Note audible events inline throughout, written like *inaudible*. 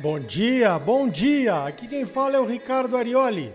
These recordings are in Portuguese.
Bom dia, bom dia! Aqui quem fala é o Ricardo Arioli.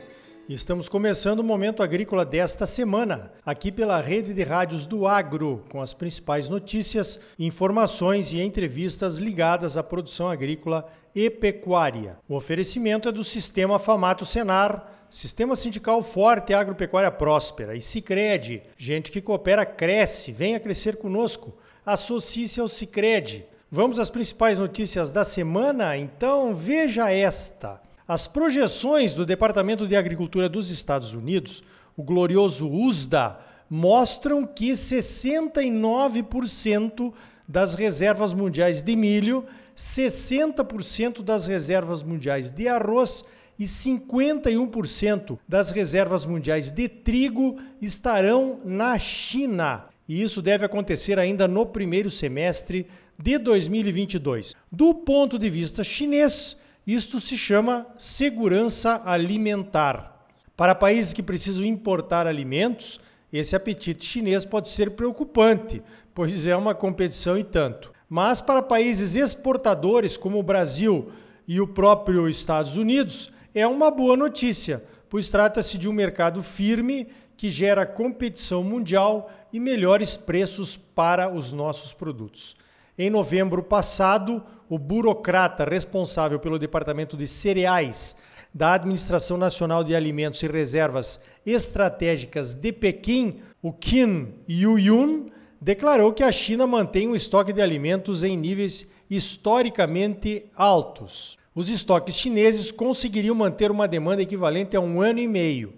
Estamos começando o Momento Agrícola desta semana, aqui pela rede de rádios do Agro, com as principais notícias, informações e entrevistas ligadas à produção agrícola e pecuária. O oferecimento é do Sistema Famato Senar, Sistema Sindical Forte e Agropecuária Próspera. E Cicred, gente que coopera cresce, venha crescer conosco. Associe-se ao Cicred. Vamos às principais notícias da semana? Então veja esta. As projeções do Departamento de Agricultura dos Estados Unidos, o glorioso USDA, mostram que 69% das reservas mundiais de milho, 60% das reservas mundiais de arroz e 51% das reservas mundiais de trigo estarão na China. E isso deve acontecer ainda no primeiro semestre de 2022. Do ponto de vista chinês, isto se chama segurança alimentar. Para países que precisam importar alimentos, esse apetite chinês pode ser preocupante, pois é uma competição e tanto. Mas para países exportadores como o Brasil e o próprio Estados Unidos, é uma boa notícia, pois trata-se de um mercado firme que gera competição mundial e melhores preços para os nossos produtos. Em novembro passado, o burocrata responsável pelo Departamento de Cereais da Administração Nacional de Alimentos e Reservas Estratégicas de Pequim, o Qin Yuyun, declarou que a China mantém um estoque de alimentos em níveis historicamente altos. Os estoques chineses conseguiriam manter uma demanda equivalente a um ano e meio.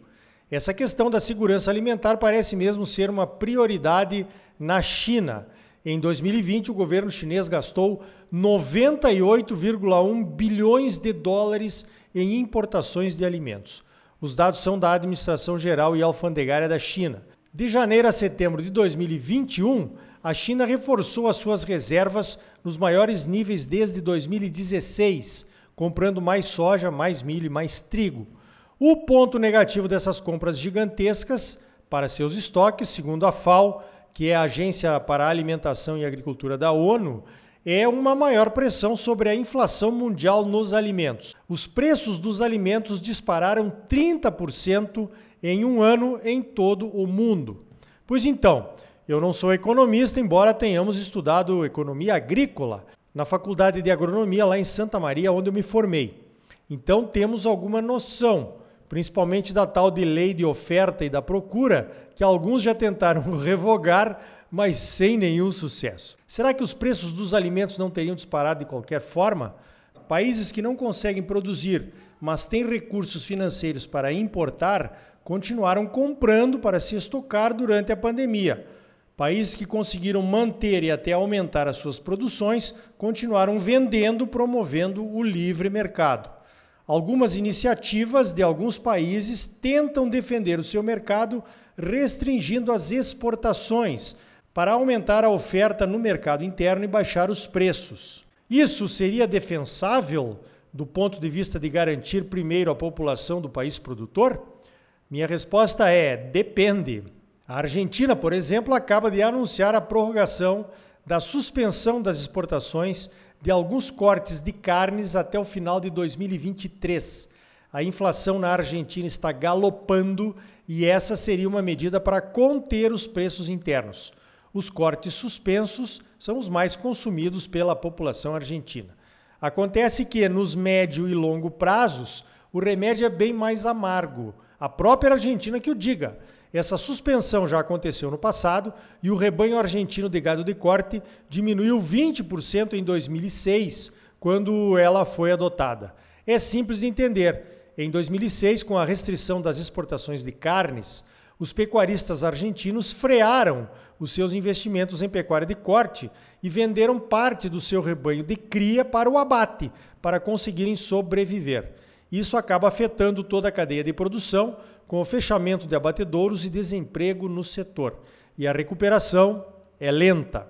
Essa questão da segurança alimentar parece mesmo ser uma prioridade na China. Em 2020, o governo chinês gastou 98,1 bilhões de dólares em importações de alimentos. Os dados são da Administração Geral e Alfandegária da China. De janeiro a setembro de 2021, a China reforçou as suas reservas nos maiores níveis desde 2016, comprando mais soja, mais milho e mais trigo. O ponto negativo dessas compras gigantescas para seus estoques, segundo a FAO, que é a Agência para a Alimentação e Agricultura da ONU, é uma maior pressão sobre a inflação mundial nos alimentos. Os preços dos alimentos dispararam 30% em um ano em todo o mundo. Pois então, eu não sou economista, embora tenhamos estudado economia agrícola na Faculdade de Agronomia lá em Santa Maria, onde eu me formei. Então temos alguma noção principalmente da tal de lei de oferta e da procura, que alguns já tentaram *laughs* revogar, mas sem nenhum sucesso. Será que os preços dos alimentos não teriam disparado de qualquer forma? Países que não conseguem produzir, mas têm recursos financeiros para importar, continuaram comprando para se estocar durante a pandemia. Países que conseguiram manter e até aumentar as suas produções continuaram vendendo, promovendo o livre mercado. Algumas iniciativas de alguns países tentam defender o seu mercado restringindo as exportações para aumentar a oferta no mercado interno e baixar os preços. Isso seria defensável do ponto de vista de garantir primeiro a população do país produtor? Minha resposta é: depende. A Argentina, por exemplo, acaba de anunciar a prorrogação da suspensão das exportações de alguns cortes de carnes até o final de 2023. A inflação na Argentina está galopando e essa seria uma medida para conter os preços internos. Os cortes suspensos são os mais consumidos pela população argentina. Acontece que nos médio e longo prazos, o remédio é bem mais amargo. A própria Argentina que o diga. Essa suspensão já aconteceu no passado e o rebanho argentino de gado de corte diminuiu 20% em 2006, quando ela foi adotada. É simples de entender. Em 2006, com a restrição das exportações de carnes, os pecuaristas argentinos frearam os seus investimentos em pecuária de corte e venderam parte do seu rebanho de cria para o abate, para conseguirem sobreviver. Isso acaba afetando toda a cadeia de produção, com o fechamento de abatedouros e desemprego no setor. E a recuperação é lenta.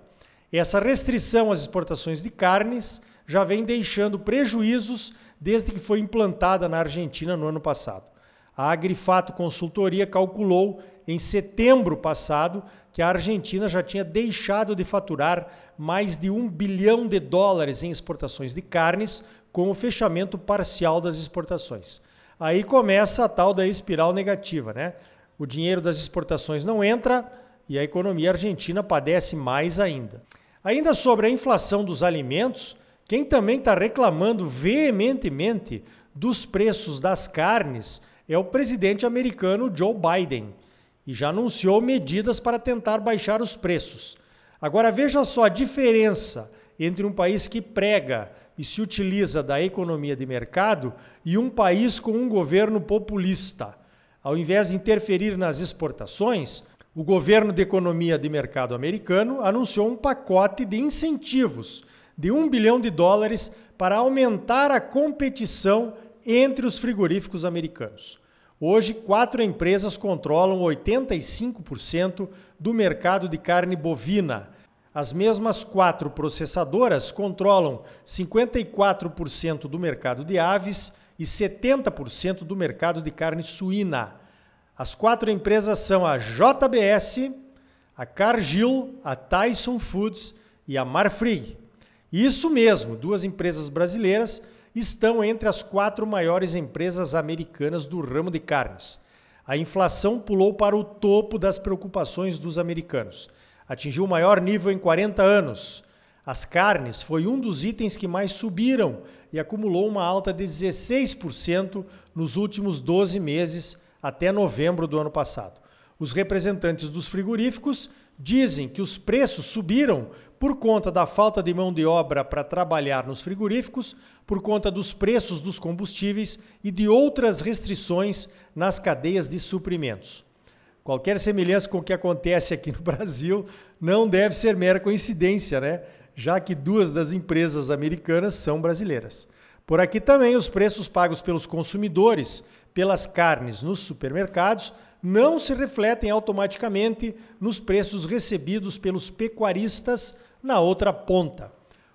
Essa restrição às exportações de carnes já vem deixando prejuízos desde que foi implantada na Argentina no ano passado. A Agrifato Consultoria calculou em setembro passado que a Argentina já tinha deixado de faturar mais de um bilhão de dólares em exportações de carnes com o fechamento parcial das exportações. Aí começa a tal da espiral negativa, né? O dinheiro das exportações não entra e a economia argentina padece mais ainda. Ainda sobre a inflação dos alimentos, quem também está reclamando veementemente dos preços das carnes é o presidente americano Joe Biden e já anunciou medidas para tentar baixar os preços. Agora veja só a diferença entre um país que prega e se utiliza da economia de mercado e um país com um governo populista. Ao invés de interferir nas exportações, o governo de economia de mercado americano anunciou um pacote de incentivos de um bilhão de dólares para aumentar a competição entre os frigoríficos americanos. Hoje, quatro empresas controlam 85% do mercado de carne bovina. As mesmas quatro processadoras controlam 54% do mercado de aves e 70% do mercado de carne suína. As quatro empresas são a JBS, a Cargill, a Tyson Foods e a Marfrig. Isso mesmo, duas empresas brasileiras estão entre as quatro maiores empresas americanas do ramo de carnes. A inflação pulou para o topo das preocupações dos americanos. Atingiu o maior nível em 40 anos. As carnes foi um dos itens que mais subiram e acumulou uma alta de 16% nos últimos 12 meses, até novembro do ano passado. Os representantes dos frigoríficos dizem que os preços subiram por conta da falta de mão de obra para trabalhar nos frigoríficos, por conta dos preços dos combustíveis e de outras restrições nas cadeias de suprimentos. Qualquer semelhança com o que acontece aqui no *laughs* Brasil não deve ser mera coincidência, né? Já que duas das empresas americanas são brasileiras. Por aqui também os preços pagos pelos consumidores pelas carnes nos supermercados não se refletem automaticamente nos preços recebidos pelos pecuaristas na outra ponta.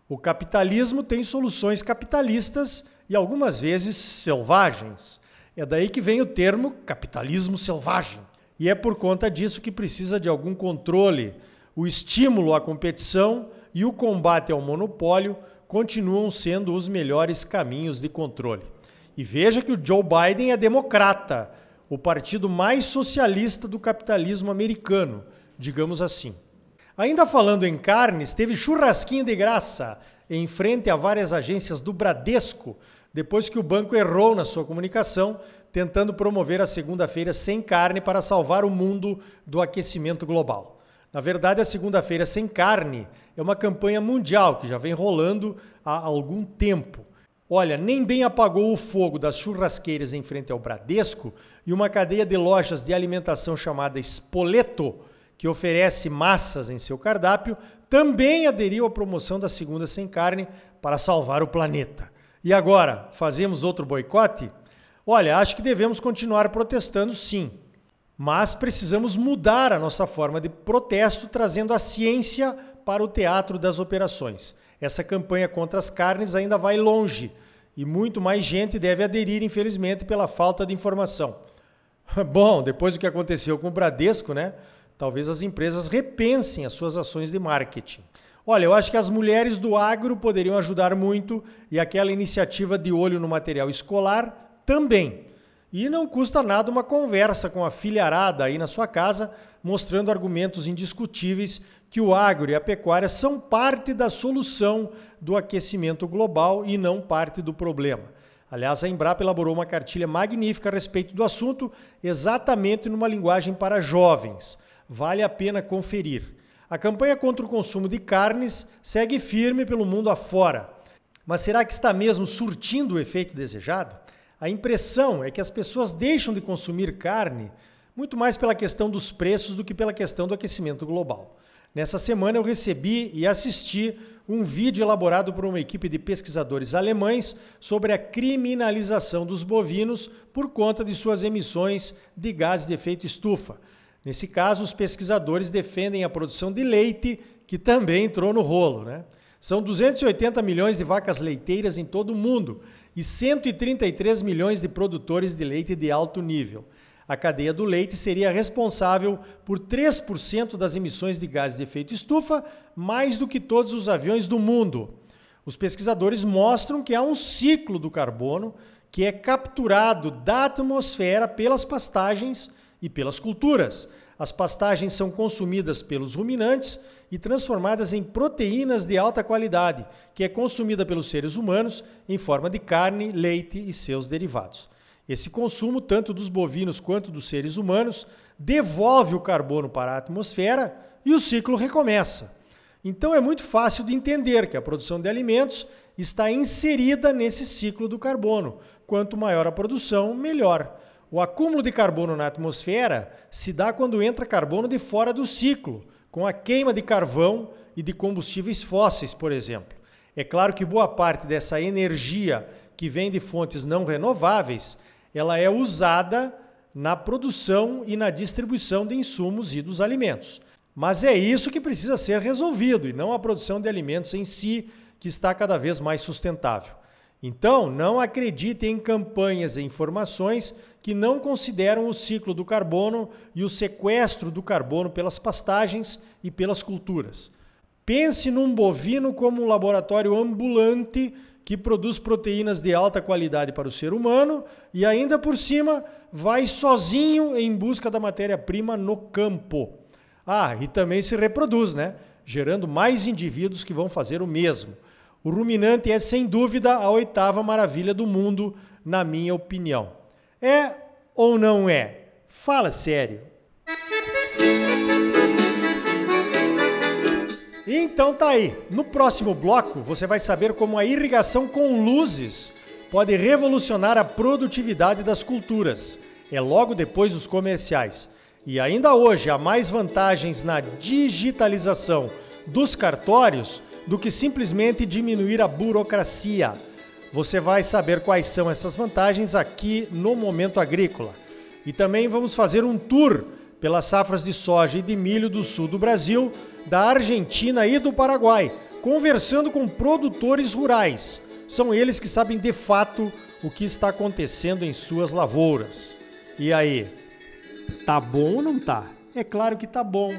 O capitalismo tem soluções capitalistas e algumas vezes selvagens. É daí que vem o termo capitalismo selvagem. E é por conta disso que precisa de algum controle. O estímulo à competição e o combate ao monopólio continuam sendo os melhores caminhos de controle. E veja que o Joe Biden é democrata o partido mais socialista do capitalismo americano, digamos assim. Ainda falando em carnes, teve churrasquinho de graça em frente a várias agências do Bradesco, depois que o banco errou na sua comunicação, tentando promover a segunda-feira sem carne para salvar o mundo do aquecimento global. Na verdade, a segunda-feira sem carne é uma campanha mundial que já vem rolando há algum tempo. Olha, nem bem apagou o fogo das churrasqueiras em frente ao Bradesco e uma cadeia de lojas de alimentação chamada Spoleto, que oferece massas em seu cardápio, também aderiu à promoção da segunda sem carne para salvar o planeta. E agora, fazemos outro boicote? Olha, acho que devemos continuar protestando sim. Mas precisamos mudar a nossa forma de protesto, trazendo a ciência para o teatro das operações. Essa campanha contra as carnes ainda vai longe e muito mais gente deve aderir, infelizmente, pela falta de informação. *laughs* Bom, depois do que aconteceu com o Bradesco, né? Talvez as empresas repensem as suas ações de marketing. Olha, eu acho que as mulheres do agro poderiam ajudar muito e aquela iniciativa de olho no material escolar também. E não custa nada uma conversa com a filharada aí na sua casa, mostrando argumentos indiscutíveis que o agro e a pecuária são parte da solução do aquecimento global e não parte do problema. Aliás, a Embrapa elaborou uma cartilha magnífica a respeito do assunto, exatamente numa linguagem para jovens. Vale a pena conferir. A campanha contra o consumo de carnes segue firme pelo mundo afora. Mas será que está mesmo surtindo o efeito desejado? A impressão é que as pessoas deixam de consumir carne muito mais pela questão dos preços do que pela questão do aquecimento global. Nessa semana eu recebi e assisti um vídeo elaborado por uma equipe de pesquisadores alemães sobre a criminalização dos bovinos por conta de suas emissões de gases de efeito estufa. Nesse caso, os pesquisadores defendem a produção de leite, que também entrou no rolo. Né? São 280 milhões de vacas leiteiras em todo o mundo e 133 milhões de produtores de leite de alto nível. A cadeia do leite seria responsável por 3% das emissões de gases de efeito estufa, mais do que todos os aviões do mundo. Os pesquisadores mostram que há um ciclo do carbono que é capturado da atmosfera pelas pastagens e pelas culturas. As pastagens são consumidas pelos ruminantes e transformadas em proteínas de alta qualidade, que é consumida pelos seres humanos em forma de carne, leite e seus derivados. Esse consumo, tanto dos bovinos quanto dos seres humanos, devolve o carbono para a atmosfera e o ciclo recomeça. Então é muito fácil de entender que a produção de alimentos está inserida nesse ciclo do carbono. Quanto maior a produção, melhor. O acúmulo de carbono na atmosfera se dá quando entra carbono de fora do ciclo, com a queima de carvão e de combustíveis fósseis, por exemplo. É claro que boa parte dessa energia que vem de fontes não renováveis, ela é usada na produção e na distribuição de insumos e dos alimentos. Mas é isso que precisa ser resolvido e não a produção de alimentos em si, que está cada vez mais sustentável. Então, não acredite em campanhas e informações que não consideram o ciclo do carbono e o sequestro do carbono pelas pastagens e pelas culturas. Pense num bovino como um laboratório ambulante que produz proteínas de alta qualidade para o ser humano e ainda por cima vai sozinho em busca da matéria-prima no campo. Ah, e também se reproduz, né? Gerando mais indivíduos que vão fazer o mesmo. O ruminante é, sem dúvida, a oitava maravilha do mundo, na minha opinião. É ou não é? Fala sério. Então tá aí. No próximo bloco, você vai saber como a irrigação com luzes pode revolucionar a produtividade das culturas. É logo depois dos comerciais. E ainda hoje há mais vantagens na digitalização dos cartórios do que simplesmente diminuir a burocracia. Você vai saber quais são essas vantagens aqui no Momento Agrícola. E também vamos fazer um tour pelas safras de soja e de milho do sul do Brasil, da Argentina e do Paraguai, conversando com produtores rurais. São eles que sabem de fato o que está acontecendo em suas lavouras. E aí, tá bom ou não tá? É claro que tá bom.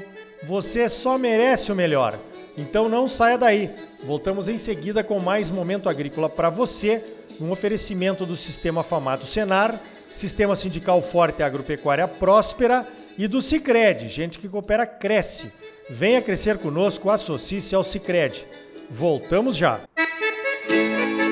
Você só merece o melhor. Então não saia daí. Voltamos em seguida com mais momento agrícola para você, um oferecimento do Sistema Famato Senar, Sistema Sindical Forte Agropecuária Próspera e do Sicredi, gente que coopera cresce. Venha crescer conosco, associe-se ao Sicredi. Voltamos já. Música